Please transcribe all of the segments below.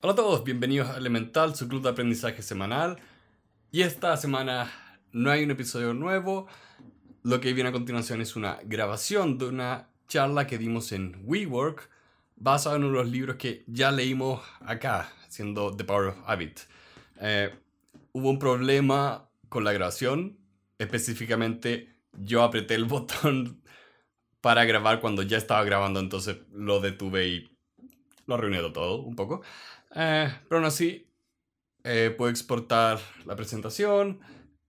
Hola a todos, bienvenidos a Elemental, su club de aprendizaje semanal. Y esta semana no hay un episodio nuevo. Lo que viene a continuación es una grabación de una charla que dimos en WeWork, basada en uno de los libros que ya leímos acá, siendo The Power of Habit. Eh, hubo un problema con la grabación, específicamente yo apreté el botón para grabar cuando ya estaba grabando, entonces lo detuve y lo arruiné todo un poco. Eh, pero aún así, eh, puedo exportar la presentación,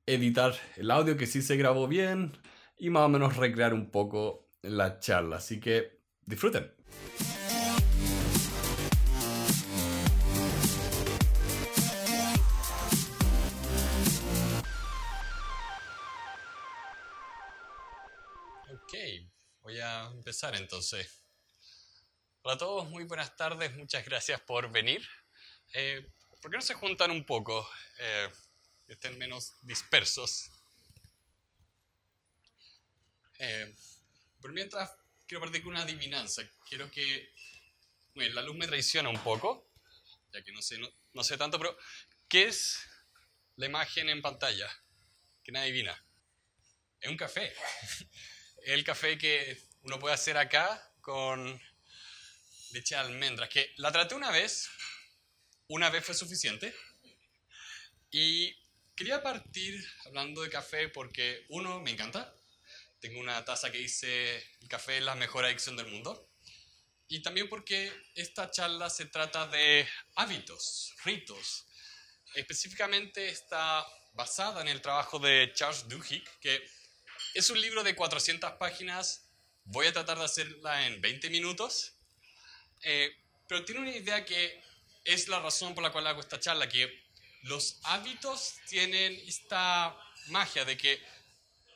editar el audio que sí se grabó bien y más o menos recrear un poco la charla. Así que disfruten. Ok, voy a empezar entonces. Hola a todos, muy buenas tardes, muchas gracias por venir. Eh, ¿Por qué no se juntan un poco? Eh, estén menos dispersos. Eh, por mientras, quiero partir con una adivinanza. Quiero que... Bueno, la luz me traiciona un poco, ya que no sé, no, sé tanto, pero ¿qué es la imagen en pantalla? Nadie adivina. Es un café. el café que uno puede hacer acá con leche de almendras, que la traté una vez, una vez fue suficiente, y quería partir hablando de café porque uno, me encanta, tengo una taza que dice el café es la mejor adicción del mundo, y también porque esta charla se trata de hábitos, ritos, específicamente está basada en el trabajo de Charles Duhigg, que es un libro de 400 páginas, voy a tratar de hacerla en 20 minutos, eh, pero tiene una idea que es la razón por la cual hago esta charla, que los hábitos tienen esta magia de que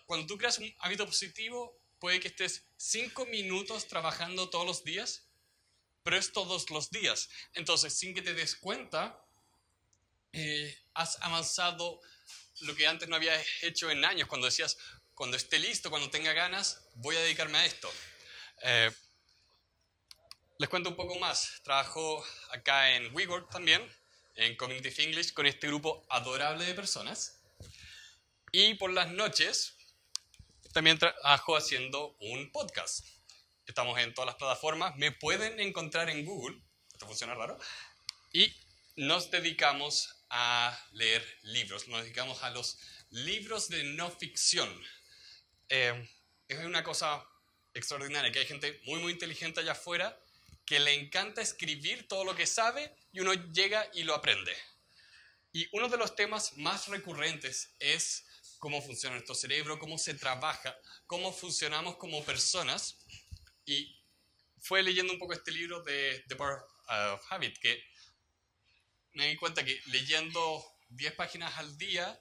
cuando tú creas un hábito positivo, puede que estés cinco minutos trabajando todos los días, pero es todos los días. Entonces, sin que te des cuenta, eh, has avanzado lo que antes no habías hecho en años, cuando decías, cuando esté listo, cuando tenga ganas, voy a dedicarme a esto. Eh, les cuento un poco más. Trabajo acá en WeWork también, en Cognitive English, con este grupo adorable de personas. Y por las noches también trabajo haciendo un podcast. Estamos en todas las plataformas. Me pueden encontrar en Google. Esto funciona raro. Y nos dedicamos a leer libros. Nos dedicamos a los libros de no ficción. Eh, es una cosa extraordinaria que hay gente muy, muy inteligente allá afuera que le encanta escribir todo lo que sabe y uno llega y lo aprende. Y uno de los temas más recurrentes es cómo funciona nuestro cerebro, cómo se trabaja, cómo funcionamos como personas. Y fue leyendo un poco este libro de The Power of Habit que me di cuenta que leyendo 10 páginas al día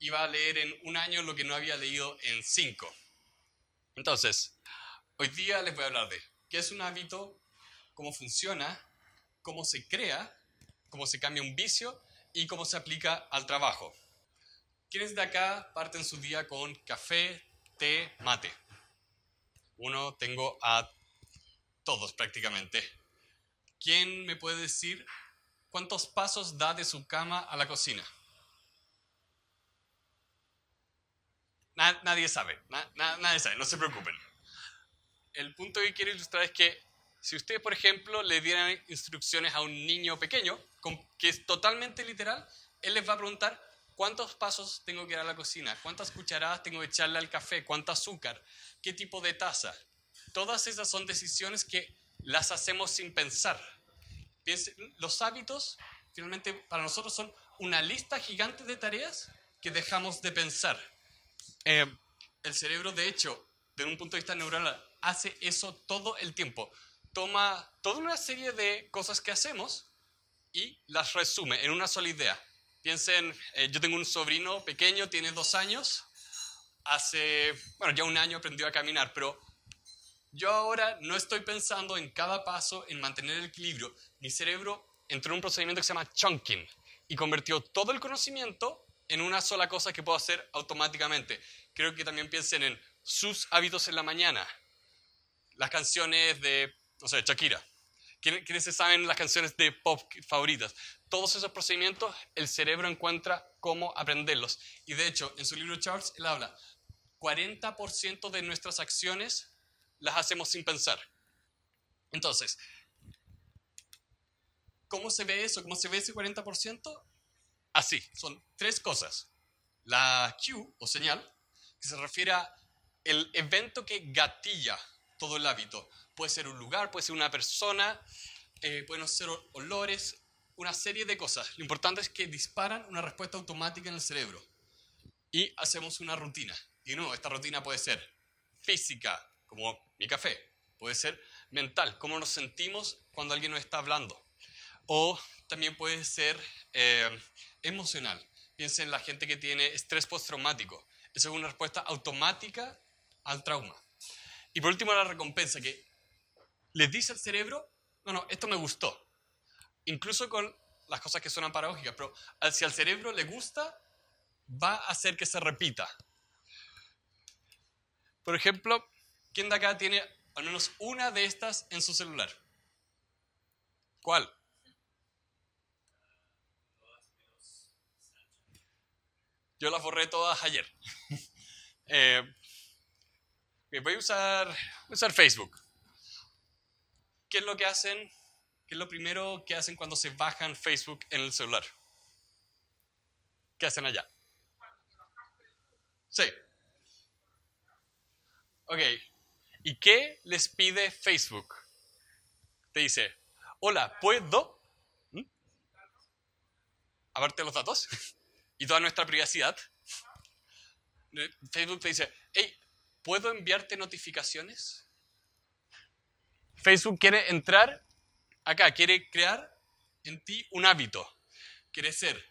iba a leer en un año lo que no había leído en 5. Entonces, hoy día les voy a hablar de qué es un hábito, cómo funciona, cómo se crea, cómo se cambia un vicio y cómo se aplica al trabajo. ¿Quiénes de acá parten su día con café, té, mate? Uno, tengo a todos prácticamente. ¿Quién me puede decir cuántos pasos da de su cama a la cocina? nadie sabe, nadie sabe, no se preocupen el punto que quiero ilustrar es que si ustedes, por ejemplo, le dieran instrucciones a un niño pequeño, que es totalmente literal, él les va a preguntar cuántos pasos tengo que ir a la cocina, cuántas cucharadas tengo que echarle al café, cuánto azúcar, qué tipo de taza. Todas esas son decisiones que las hacemos sin pensar. los hábitos, finalmente, para nosotros son una lista gigante de tareas que dejamos de pensar. Eh, el cerebro, de hecho, desde un punto de vista neuronal, hace eso todo el tiempo. Toma toda una serie de cosas que hacemos y las resume en una sola idea. Piensen, eh, yo tengo un sobrino pequeño, tiene dos años, hace, bueno, ya un año aprendió a caminar, pero yo ahora no estoy pensando en cada paso, en mantener el equilibrio. Mi cerebro entró en un procedimiento que se llama chunking y convirtió todo el conocimiento en una sola cosa que puedo hacer automáticamente. Creo que también piensen en sus hábitos en la mañana, las canciones de, no sé, Shakira. ¿Quiénes se saben las canciones de pop favoritas? Todos esos procedimientos, el cerebro encuentra cómo aprenderlos. Y de hecho, en su libro Charles, él habla, 40% de nuestras acciones las hacemos sin pensar. Entonces, ¿cómo se ve eso? ¿Cómo se ve ese 40%? Así, son tres cosas. La cue o señal, que se refiere a el evento que gatilla todo el hábito. Puede ser un lugar, puede ser una persona, eh, pueden ser olores, una serie de cosas. Lo importante es que disparan una respuesta automática en el cerebro. Y hacemos una rutina. Y no, esta rutina puede ser física, como mi café. Puede ser mental, cómo nos sentimos cuando alguien nos está hablando. O también puede ser eh, emocional. Piensen en la gente que tiene estrés postraumático. Eso es una respuesta automática al trauma. Y por último, la recompensa, que les dice al cerebro, no, no, esto me gustó. Incluso con las cosas que suenan paradójicas, pero si al cerebro le gusta, va a hacer que se repita. Por ejemplo, ¿quién de acá tiene al menos una de estas en su celular? ¿Cuál? Yo las borré todas ayer. eh, voy a usar, Facebook. ¿Qué es lo que hacen? ¿Qué es lo primero que hacen cuando se bajan Facebook en el celular? ¿Qué hacen allá? Sí. Ok. ¿Y qué les pide Facebook? Te dice, hola, ¿puedo? ¿Mm? ¿Abarte los datos? ¿Y toda nuestra privacidad? Facebook te dice, hey, ¿puedo enviarte notificaciones? Facebook quiere entrar acá, quiere crear en ti un hábito. Quiere ser,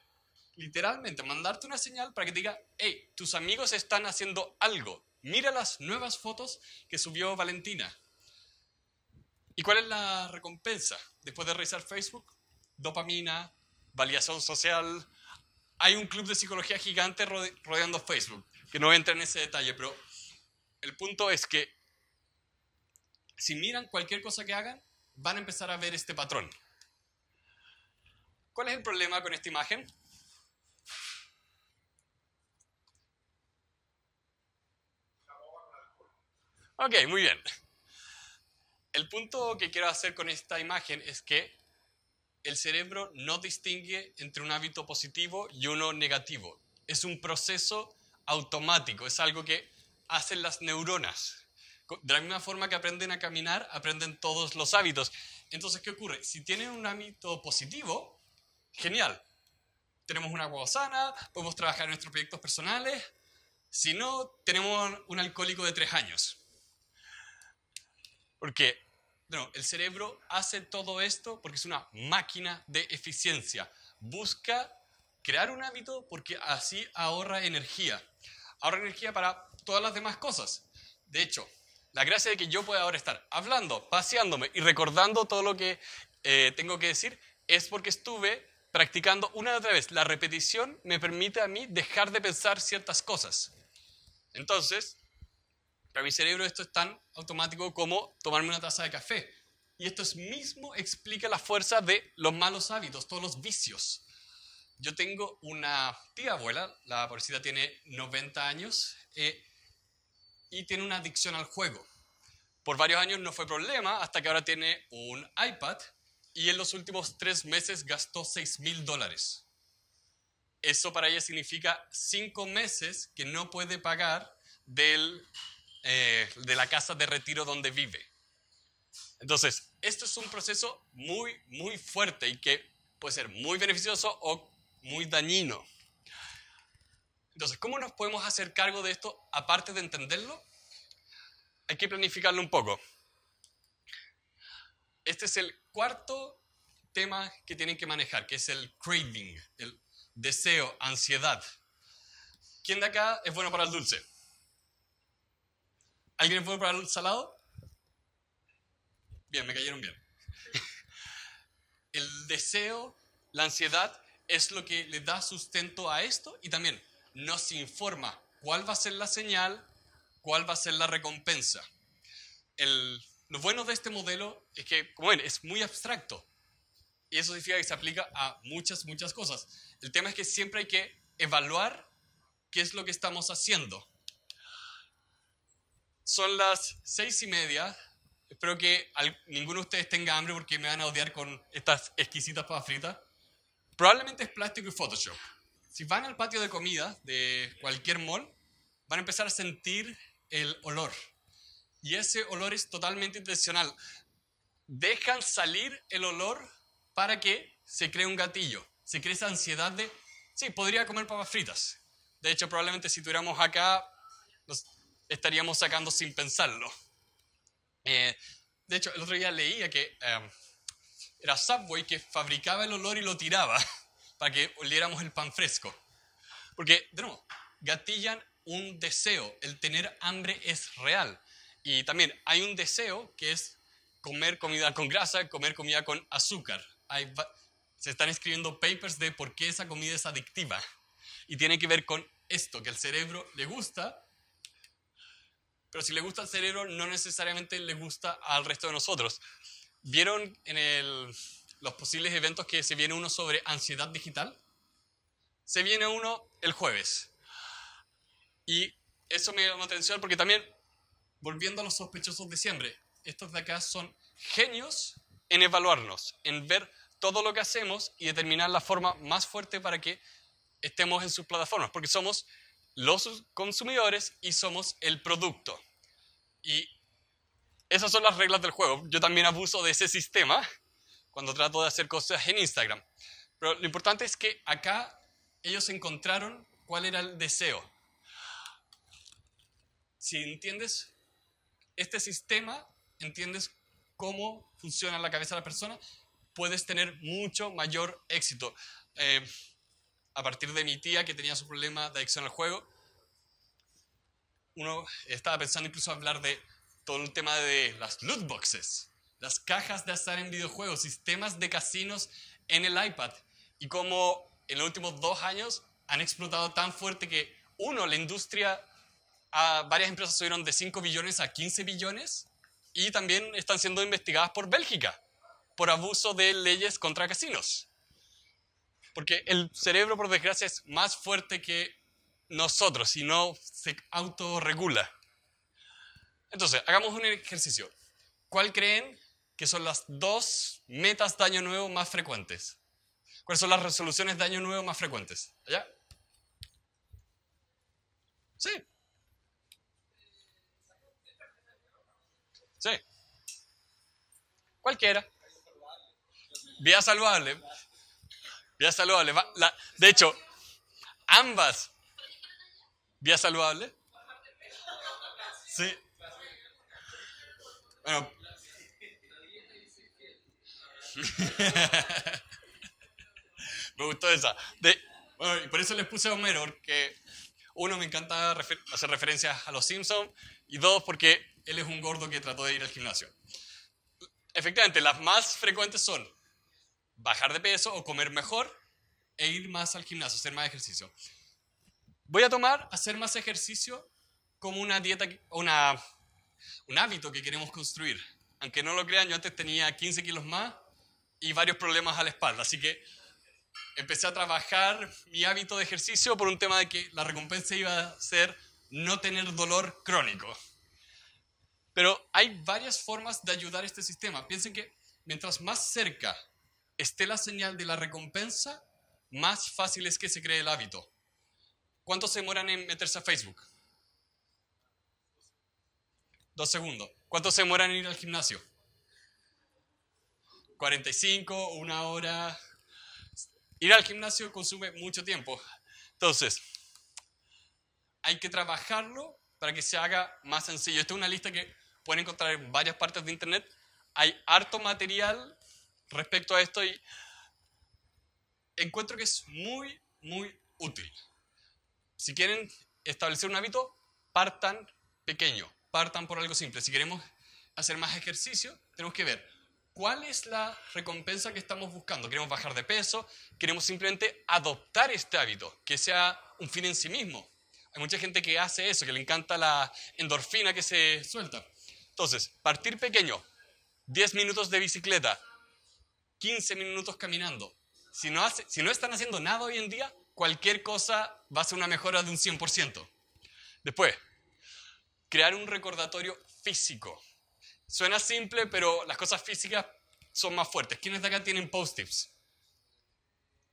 literalmente, mandarte una señal para que te diga, hey, tus amigos están haciendo algo. Mira las nuevas fotos que subió Valentina. ¿Y cuál es la recompensa? Después de revisar Facebook, dopamina, validación social. Hay un club de psicología gigante rodeando Facebook, que no entra en ese detalle, pero el punto es que si miran cualquier cosa que hagan, van a empezar a ver este patrón. ¿Cuál es el problema con esta imagen? Ok, muy bien. El punto que quiero hacer con esta imagen es que el cerebro no distingue entre un hábito positivo y uno negativo. Es un proceso automático, es algo que hacen las neuronas. De la misma forma que aprenden a caminar, aprenden todos los hábitos. Entonces, ¿qué ocurre? Si tienen un hábito positivo, genial. Tenemos una agua sana, podemos trabajar en nuestros proyectos personales. Si no, tenemos un alcohólico de tres años. Porque bueno, el cerebro hace todo esto porque es una máquina de eficiencia. Busca crear un hábito porque así ahorra energía. Ahorra energía para todas las demás cosas. De hecho, la gracia de que yo pueda ahora estar hablando, paseándome y recordando todo lo que eh, tengo que decir es porque estuve practicando una y otra vez. La repetición me permite a mí dejar de pensar ciertas cosas. Entonces, para mi cerebro esto es tan automático como tomarme una taza de café. Y esto mismo explica la fuerza de los malos hábitos, todos los vicios. Yo tengo una tía abuela, la pobrecita tiene 90 años, eh, y tiene una adicción al juego. Por varios años no fue problema, hasta que ahora tiene un iPad y en los últimos tres meses gastó 6 mil dólares. Eso para ella significa cinco meses que no puede pagar del, eh, de la casa de retiro donde vive. Entonces, esto es un proceso muy, muy fuerte y que puede ser muy beneficioso o muy dañino. Entonces, ¿cómo nos podemos hacer cargo de esto aparte de entenderlo? Hay que planificarlo un poco. Este es el cuarto tema que tienen que manejar, que es el craving, el deseo, ansiedad. ¿Quién de acá es bueno para el dulce? ¿Alguien es bueno para el salado? Bien, me cayeron bien. El deseo, la ansiedad es lo que le da sustento a esto y también nos informa cuál va a ser la señal, cuál va a ser la recompensa. El lo bueno de este modelo es que, como ven, es muy abstracto. Y eso significa que se aplica a muchas, muchas cosas. El tema es que siempre hay que evaluar qué es lo que estamos haciendo. Son las seis y media. Espero que ninguno de ustedes tenga hambre porque me van a odiar con estas exquisitas papas fritas. Probablemente es plástico y Photoshop. Si van al patio de comida de cualquier mall, van a empezar a sentir el olor. Y ese olor es totalmente intencional. Dejan salir el olor para que se cree un gatillo. Se cree esa ansiedad de, sí, podría comer papas fritas. De hecho, probablemente si tuviéramos acá, estaríamos sacando sin pensarlo. Eh, de hecho, el otro día leía que em, era Subway que fabricaba el olor y lo tiraba para que oliéramos el pan fresco. Porque, de nuevo, gatillan un deseo. El tener hambre es real. Y también hay un deseo que es comer comida con grasa, comer comida con azúcar. se están escribiendo papers de por qué esa comida es adictiva. Y tiene que ver con esto, que el cerebro le gusta, pero si le gusta al cerebro, no necesariamente le gusta al resto de nosotros. ¿Vieron en los posibles eventos que se viene uno sobre ansiedad digital? Se viene uno el jueves. Y eso me llama atención porque también volviendo a los sospechosos de siempre, estos de acá son genios en evaluarnos, en ver todo lo que hacemos y determinar la forma más fuerte para que estemos en sus plataformas, porque somos los consumidores y somos el producto. Y esas son las reglas del juego. Yo también abuso de ese sistema cuando trato de hacer cosas en Instagram. Pero lo importante es que acá ellos encontraron cuál era el deseo. Si entiendes este sistema, entiendes cómo funciona la cabeza de la persona, puedes tener mucho mayor éxito. Eh, a partir de mi tía que tenía su problema de adicción al juego, uno estaba pensando incluso hablar de todo el tema de las loot boxes, las cajas de azar en videojuegos, sistemas de casinos en el iPad y cómo en los últimos dos años han explotado tan fuerte que, uno, la industria varias empresas subieron de 5 billones a 15 billones y también están siendo investigadas por Bélgica por abuso de leyes contra casinos. Porque el cerebro, por desgracia, es más fuerte que nosotros y no se autorregula. Entonces, hagamos un ejercicio. ¿Cuál creen que son las dos metas de año nuevo más frecuentes? ¿Cuáles son las resoluciones de año nuevo más frecuentes? ¿Allá? Sí, Sí. Cualquiera. Vía saludable. Vía saludable. de hecho, ambas. Vía saludable. Sí. Bueno. Me gustó esa. De, bueno, y por eso les puse a Homero, porque uno, me encanta hacer referencias a los Simpsons, y dos, porque él es un gordo que trató de ir al gimnasio. Efectivamente, las más frecuentes son bajar de peso o comer mejor e ir más al gimnasio, hacer más ejercicio. Voy a tomar hacer más ejercicio como una dieta, una, un hábito que queremos construir. Aunque no lo crean, yo antes tenía 15 kilos más y varios problemas a la espalda. Así que empecé a trabajar mi hábito de ejercicio por un tema de que la recompensa iba a ser no tener dolor crónico. Pero hay varias formas de ayudar a este sistema. Piensen que mientras más cerca esté la señal de la recompensa, más fácil es que se cree el hábito. ¿Cuánto se demoran en meterse a Facebook? Dos segundos. ¿Cuánto se demoran en ir al gimnasio? 45, una hora. Ir al gimnasio consume mucho tiempo. Entonces, hay que trabajarlo para que se haga más sencillo. Esta es una lista que pueden encontrar en varias partes de Internet. Hay harto material respecto a esto y encuentro que es muy, muy útil. Si quieren establecer un hábito, partan pequeño, partan por algo simple. Si queremos hacer más ejercicio, tenemos que ver cuál es la recompensa que estamos buscando. ¿Queremos bajar de peso? ¿Queremos simplemente adoptar este hábito, que sea un fin en sí mismo? Hay mucha gente que hace eso, que le encanta la endorfina que se suelta. Entonces, partir pequeño, 10 minutos de bicicleta, 15 minutos caminando. Si no, hace, si no están haciendo nada hoy en día, cualquier cosa va a ser una mejora de un 100%. Después, crear un recordatorio físico. Suena simple, pero las cosas físicas son más fuertes. ¿Quiénes de acá tienen post-its?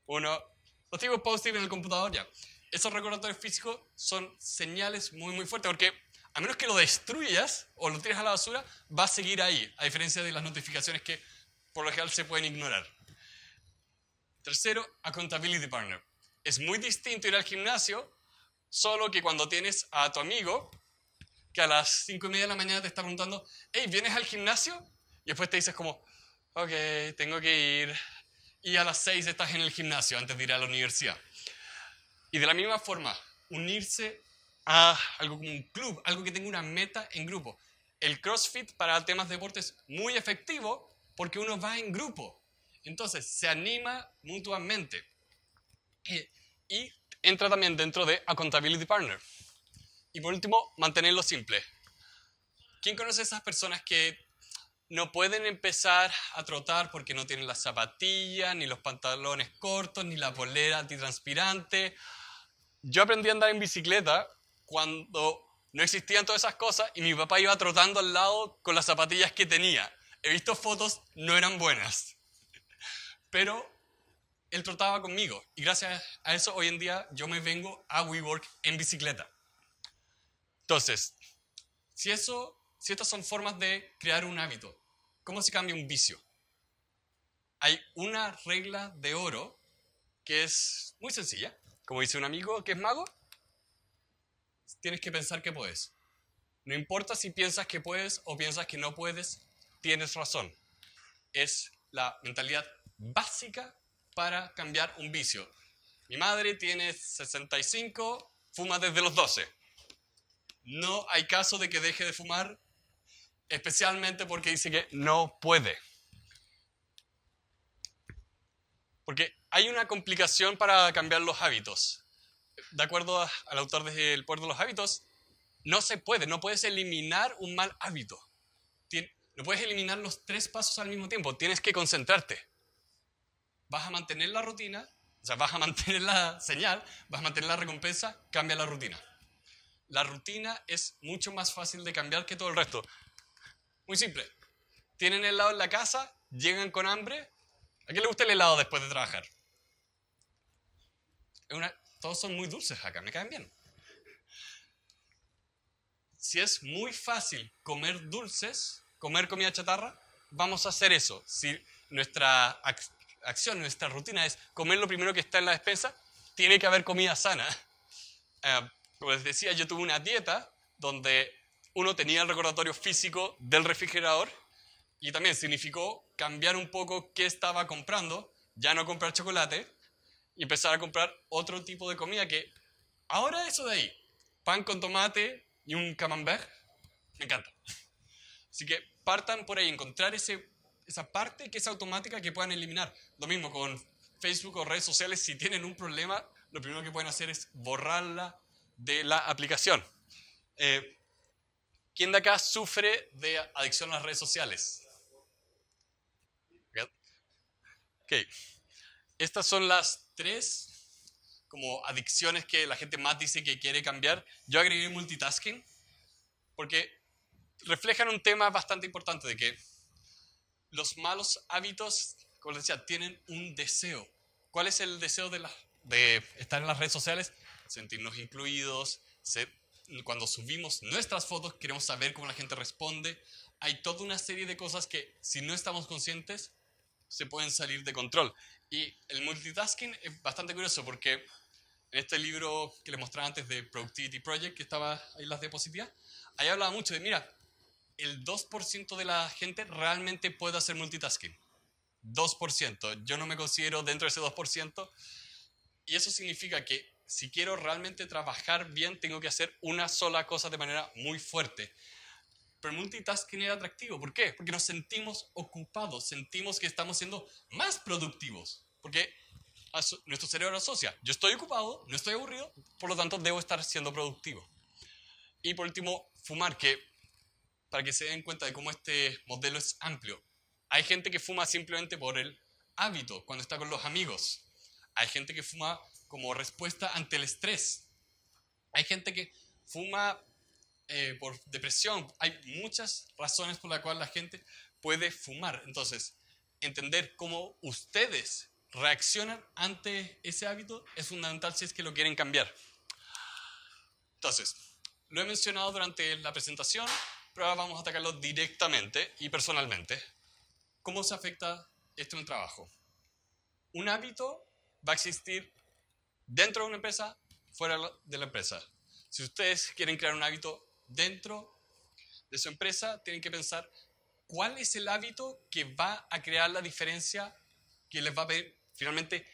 Uno, los tengo post-its en el computador ya. Esos recordatorios físicos son señales muy, muy fuertes, porque a menos que lo destruyas o lo tires a la basura, va a seguir ahí, a diferencia de las notificaciones que por lo general se pueden ignorar. Tercero, accountability partner. Es muy distinto ir al gimnasio, solo que cuando tienes a tu amigo que a las cinco y media de la mañana te está preguntando, hey, ¿vienes al gimnasio? Y después te dices como, ok, tengo que ir. Y a las seis estás en el gimnasio antes de ir a la universidad. Y de la misma forma, unirse a algo como un club, algo que tenga una meta en grupo. El CrossFit para temas de deporte es muy efectivo porque uno va en grupo. Entonces, se anima mutuamente. Eh, y entra también dentro de Accountability Partner. Y por último, mantenerlo simple. ¿Quién conoce a esas personas que no pueden empezar a trotar porque no tienen las zapatillas, ni los pantalones cortos, ni la polera antitranspirante? Yo aprendí a andar en bicicleta cuando no existían todas esas cosas y mi papá iba trotando al lado con las zapatillas que tenía. He visto fotos, no eran buenas. Pero él trotaba conmigo y gracias a eso hoy en día yo me vengo a WeWork en bicicleta. Entonces, si, eso, si estas son formas de crear un hábito, ¿cómo se cambia un vicio? Hay una regla de oro que es muy sencilla. Como dice un amigo que es mago, tienes que pensar que puedes. No importa si piensas que puedes o piensas que no puedes, tienes razón. Es la mentalidad básica para cambiar un vicio. Mi madre tiene 65, fuma desde los 12 no hay caso de que deje de fumar, especialmente porque dice que no puede. Porque hay una complicación para cambiar los hábitos. De acuerdo al autor del Puerto de los Hábitos, no se puede, no puedes eliminar un mal hábito. No puedes eliminar los tres pasos al mismo tiempo, tienes que concentrarte. Vas a mantener la rutina, o sea, vas a mantener la señal, vas a mantener la recompensa, cambia la rutina la rutina es mucho más fácil de cambiar que todo el resto. Muy simple. Tienen helado en la casa, llegan con hambre. ¿A quién le gusta el helado después de trabajar? todos son muy dulces acá, me caen bien. Si es muy fácil comer dulces, comer comida chatarra, vamos a hacer eso. Si nuestra acción, nuestra rutina es comer lo primero que está en la despensa, tiene que haber comida sana. Eh, como les decía, yo tuve una dieta donde uno tenía el recordatorio físico del refrigerador y también significó cambiar un poco qué estaba comprando, ya no comprar chocolate y empezar a comprar otro tipo de comida que ahora eso de ahí, pan con tomate y un camembert, me encanta. Así que partan por ahí, encontrar ese, esa parte que es automática que puedan eliminar. Lo mismo con Facebook o redes sociales, si tienen un problema, lo primero que pueden hacer es borrarla de la aplicación. Eh, ¿Quién de acá sufre de adicción a las redes sociales? Ok. Estas son las tres como adicciones que la gente más dice que quiere cambiar. Yo agregué multitasking porque reflejan un tema bastante importante de que los malos hábitos, como les decía, tienen un deseo. ¿Cuál es el deseo de, de estar en las redes sociales? Sentirnos incluidos. cuando subimos nuestras fotos queremos saber cómo la gente responde. Hay toda una serie de cosas que si no estamos conscientes se pueden salir de control. Y el multitasking es bastante curioso porque en este libro que les mostraba antes de Productivity Project, que estaba ahí en las diapositivas, ahí hablaba mucho de, mira, el 2% de la gente realmente puede hacer multitasking. 2%. Yo no me considero dentro de ese 2%. Y eso significa que si quiero realmente trabajar bien, tengo que hacer una sola cosa de manera muy fuerte. Pero multitasking es atractivo. ¿Por qué? Porque nos sentimos ocupados, sentimos que estamos siendo más productivos. Porque nuestro cerebro asocia, yo estoy ocupado, no estoy aburrido, por lo tanto debo estar siendo productivo. Y por último, fumar, que para que se den cuenta de cómo este modelo es amplio. Hay gente que fuma simplemente por el hábito, cuando está con los amigos. Hay gente que fuma como respuesta ante el estrés. Hay gente que fuma eh, por depresión. Hay muchas razones por las cuales la gente puede fumar. Entonces, entender cómo ustedes reaccionan ante ese hábito es fundamental si es que lo quieren cambiar. Entonces, lo he mencionado durante la presentación, pero ahora vamos a atacarlo directamente y personalmente. ¿Cómo se afecta esto en el trabajo? Un hábito va a existir dentro de una empresa, fuera de la empresa. Si ustedes quieren crear un hábito dentro de su empresa, tienen que pensar cuál es el hábito que va a crear la diferencia, que les va a finalmente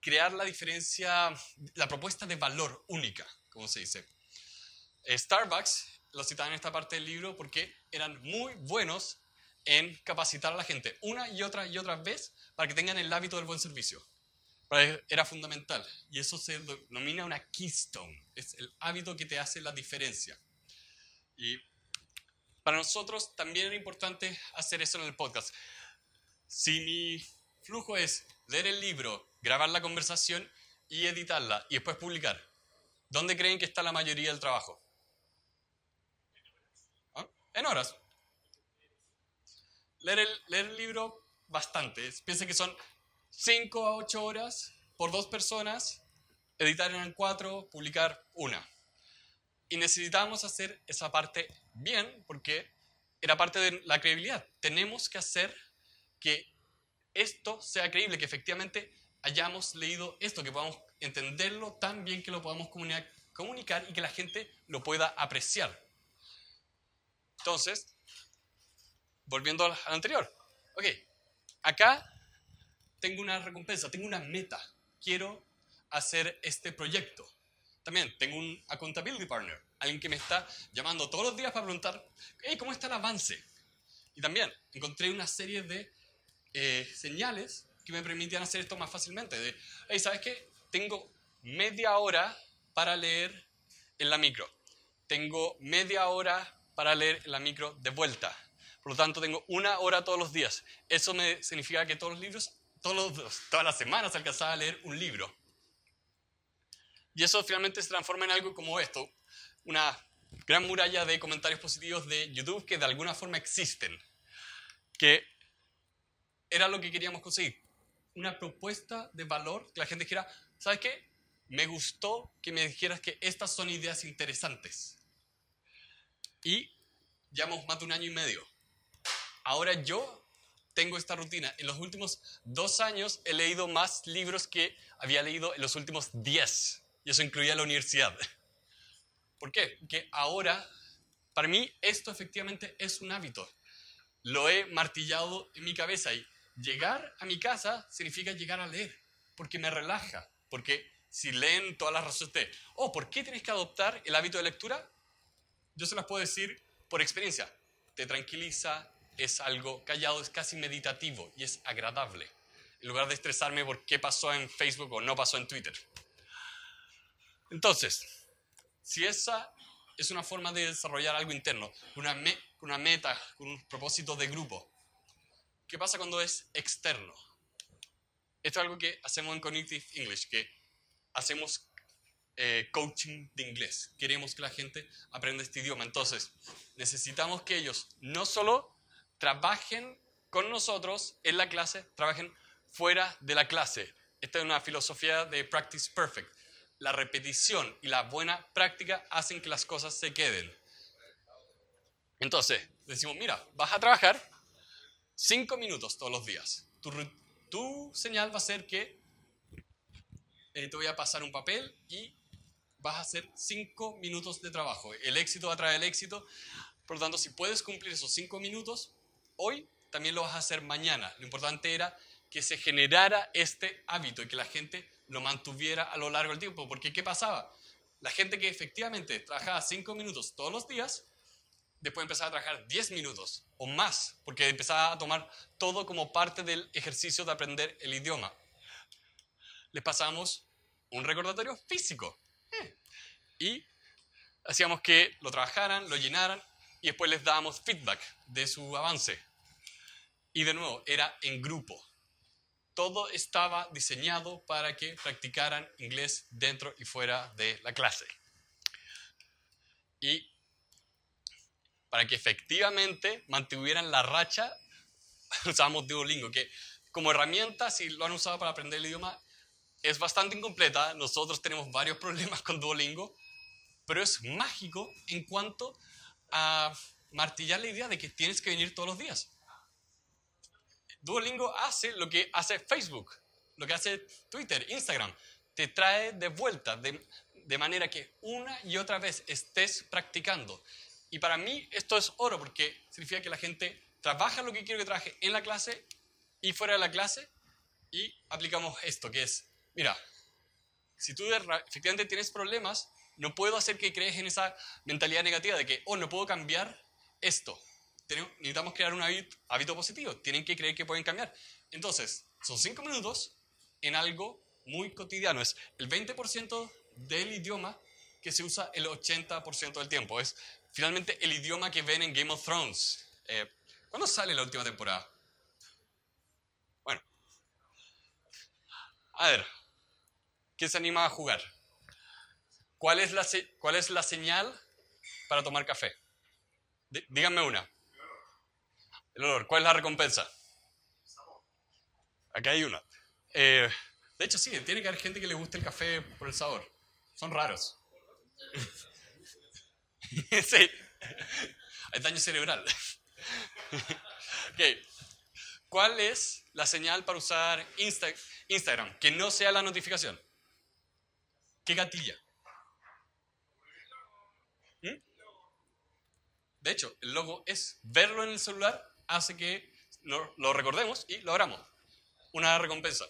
crear la diferencia, la propuesta de valor única, como se dice. Starbucks lo citaba en esta parte del libro porque eran muy buenos en capacitar a la gente una y otra y otra vez para que tengan el hábito del buen servicio. Era fundamental y eso se denomina una keystone, es el hábito que te hace la diferencia. Y para nosotros también era importante hacer eso en el podcast. Si mi flujo es leer el libro, grabar la conversación y editarla y después publicar, ¿dónde creen que está la mayoría del trabajo? ¿Ah? En horas. Leer el, leer el libro bastante. Piensen que son 5 a 8 horas por dos personas, editar en cuatro, publicar una. Y necesitamos hacer esa parte bien porque era parte de la credibilidad. Tenemos que hacer que esto sea creíble, que efectivamente hayamos leído esto, que podamos entenderlo tan bien que lo podamos comunicar y que la gente lo pueda apreciar. Entonces, volviendo al anterior. Ok, acá tengo una recompensa, tengo una meta. Quiero hacer este proyecto. También tengo un accountability partner, alguien que me está llamando todos los días para preguntar, hey, ¿cómo está el avance? Y también encontré una serie de eh, señales que me permitían hacer esto más fácilmente. De, hey, ¿sabes qué? Tengo media hora para leer en la micro. Tengo media hora para leer en la micro de vuelta. Por lo tanto, tengo una hora todos los días. Eso me significa que todos los libros, todos todas las semanas alcanzaba a leer un libro. Y eso finalmente se transforma en algo como esto, una gran muralla de comentarios positivos de YouTube que de alguna forma existen, que era lo que queríamos conseguir. Una propuesta de valor que la gente dijera, ¿sabes qué? Me gustó que me dijeras que estas son ideas interesantes. Y llevamos más de un año y medio. Ahora yo tengo esta rutina. En los últimos dos años he leído más libros que había leído en los últimos diez. Y eso incluía la universidad. ¿Por qué? Porque ahora, para mí, esto efectivamente es un hábito. Lo he martillado en mi cabeza y llegar a mi casa significa llegar a leer, porque me relaja, porque si leen todas las razones de, oh, ¿por qué tienes que adoptar el hábito de lectura? Yo se las puedo decir por experiencia. Te tranquiliza, es algo callado, es casi meditativo y es agradable. En lugar de estresarme por qué pasó en Facebook o no pasó en Twitter. Entonces, si esa es una forma de desarrollar algo interno, una, meta, un propósito de grupo, ¿qué pasa cuando es externo? Esto es algo que hacemos en Cognitive English, que hacemos eh, coaching de inglés. Queremos que la gente aprenda este idioma. Entonces, necesitamos que ellos no solo trabajen con nosotros en la clase, trabajen fuera de la clase. Esta es una filosofía de practice perfect la repetición y la buena práctica hacen que las cosas se queden. Entonces, decimos, mira, vas a trabajar cinco minutos todos los días. Tu, señal va a ser que eh, te voy a pasar un papel y vas a hacer cinco minutos de trabajo. El éxito va a traer el éxito. Por lo tanto, si puedes cumplir esos cinco minutos, hoy también lo vas a hacer mañana. Lo importante era que se generara este hábito y que la gente lo mantuviera a lo largo del tiempo. Porque ¿qué pasaba? La gente que efectivamente trabajaba cinco minutos todos los días, después empezaba a trabajar 10 minutos o más, porque empezaba a tomar todo como parte del ejercicio de aprender el idioma. Les pasamos un recordatorio físico eh, y hacíamos que lo trabajaran, lo llenaran. y después les dábamos feedback de su avance. Y de nuevo, era en grupo. Todo estaba diseñado para que practicaran inglés dentro y fuera de la clase. Y para que efectivamente mantuvieran la racha, usamos Duolingo, que como herramienta, si lo han usado para aprender el idioma, es bastante incompleta. Nosotros tenemos varios problemas con Duolingo, pero es mágico en cuanto a martillar la idea de que tienes que venir todos los días. Duolingo hace lo que hace Facebook, lo que hace Twitter, Instagram. Te trae de vuelta, de, manera que una y otra vez estés practicando. Y para mí esto es oro porque significa que la gente trabaja lo que quiero que trabaje en la clase y fuera de la clase y aplicamos esto, que es, mira, si tú efectivamente tienes problemas, no puedo hacer que crees en esa mentalidad negativa de que, oh, no puedo cambiar esto. Necesitamos crear un hábito, hábito positivo. Tienen que creer que pueden cambiar. Entonces, son cinco minutos en algo muy cotidiano. Es el 20% del idioma que se usa el 80% del tiempo. Es finalmente el idioma que ven en Game of Thrones. Eh, ¿Cuándo sale la última temporada? Bueno. A ver, ¿quién se anima a jugar? ¿Cuál es la, cuál es la señal para tomar café? díganme una. El olor. ¿Cuál es la recompensa? Acá hay una. Eh, de hecho, sí, tiene que haber gente que le guste el café por el sabor. Son raros. sí. Hay daño cerebral. okay. ¿Cuál es la señal para usar Instagram? Que no sea la notificación. ¿Qué gatilla? ¿Mm? De hecho, el logo es verlo en el celular, hace que lo recordemos y lo abramos. Una recompensa.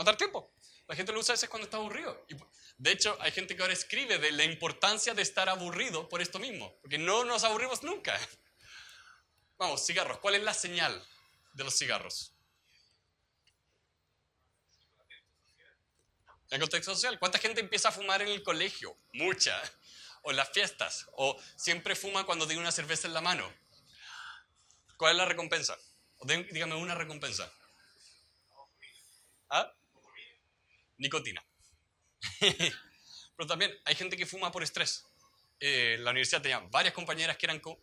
matar tiempo. La gente lo usa a veces cuando está aburrido. Y, de hecho, hay gente que ahora escribe de la importancia de estar aburrido por esto mismo, porque no nos aburrimos nunca. Vamos, cigarros. ¿Cuál es la señal de los cigarros? El contexto social. ¿Cuánta gente empieza a fumar en el colegio? Mucha. O en las fiestas. O siempre fuma cuando tiene una cerveza en la mano. ¿Cuál es la recompensa? dígame una recompensa. ¿Ah? nicotina. Pero también hay gente que fuma por estrés. Eh, la universidad tenía varias compañeras que eran como,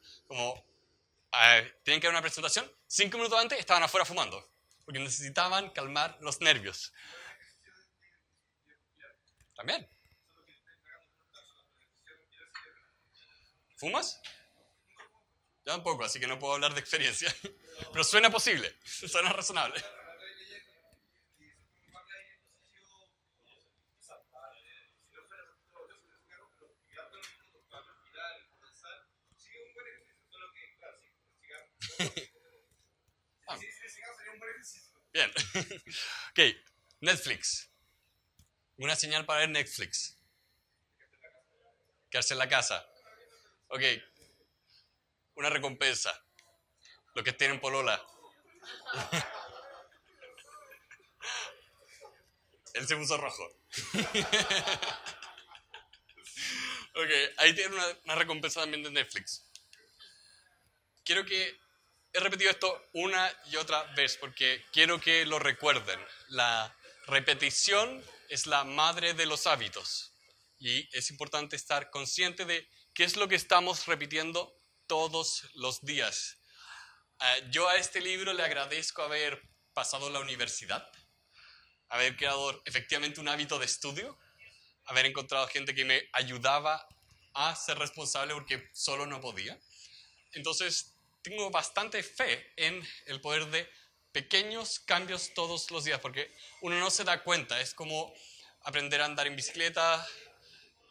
eh, que dar una presentación, cinco minutos antes estaban afuera fumando, porque necesitaban calmar los nervios. También. ¿Fumas? Yo tampoco, así que no puedo hablar de experiencia. Pero suena posible, suena razonable. Bien. ok, Netflix. Una señal para ver Netflix. Quedarse en la casa. Ok. Una recompensa. Lo que tienen polola. Él se puso rojo. ok, ahí tienen una, una recompensa también de Netflix. Quiero que he repetido esto una y otra vez porque quiero que lo recuerden. La repetición es la madre de los hábitos y es importante estar consciente de qué es lo que estamos repitiendo todos los días. Eh, yo a este libro le agradezco haber pasado la universidad, haber creado efectivamente un hábito de estudio, haber encontrado gente que me ayudaba a ser responsable porque solo no podía. Entonces, tengo bastante fe en el poder de pequeños cambios todos los días, porque uno no se da cuenta, es como aprender a andar en bicicleta,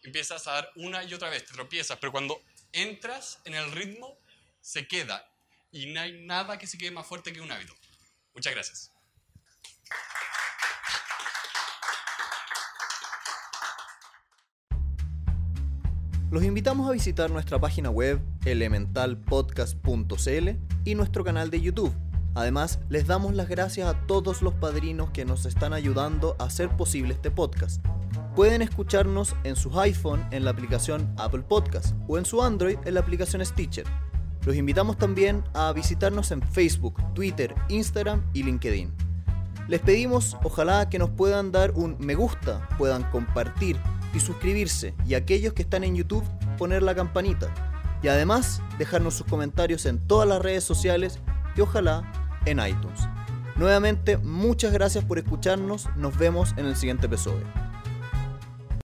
empiezas a dar una y otra vez, te tropiezas, pero cuando entras en el ritmo, se queda y no hay nada que se quede más fuerte que un hábito. Muchas gracias. Los invitamos a visitar nuestra página web elementalpodcast.cl y nuestro canal de YouTube. Además, les damos las gracias a todos los padrinos que nos están ayudando a hacer posible este podcast. Pueden escucharnos en sus iPhone en la aplicación Apple Podcast o en su Android en la aplicación Stitcher. Los invitamos también a visitarnos en Facebook, Twitter, Instagram y LinkedIn. Les pedimos ojalá que nos puedan dar un me gusta, puedan compartir y suscribirse y aquellos que están en YouTube poner la campanita y además dejarnos sus comentarios en todas las redes sociales y ojalá en iTunes. Nuevamente, muchas gracias por escucharnos, nos vemos en el siguiente episodio.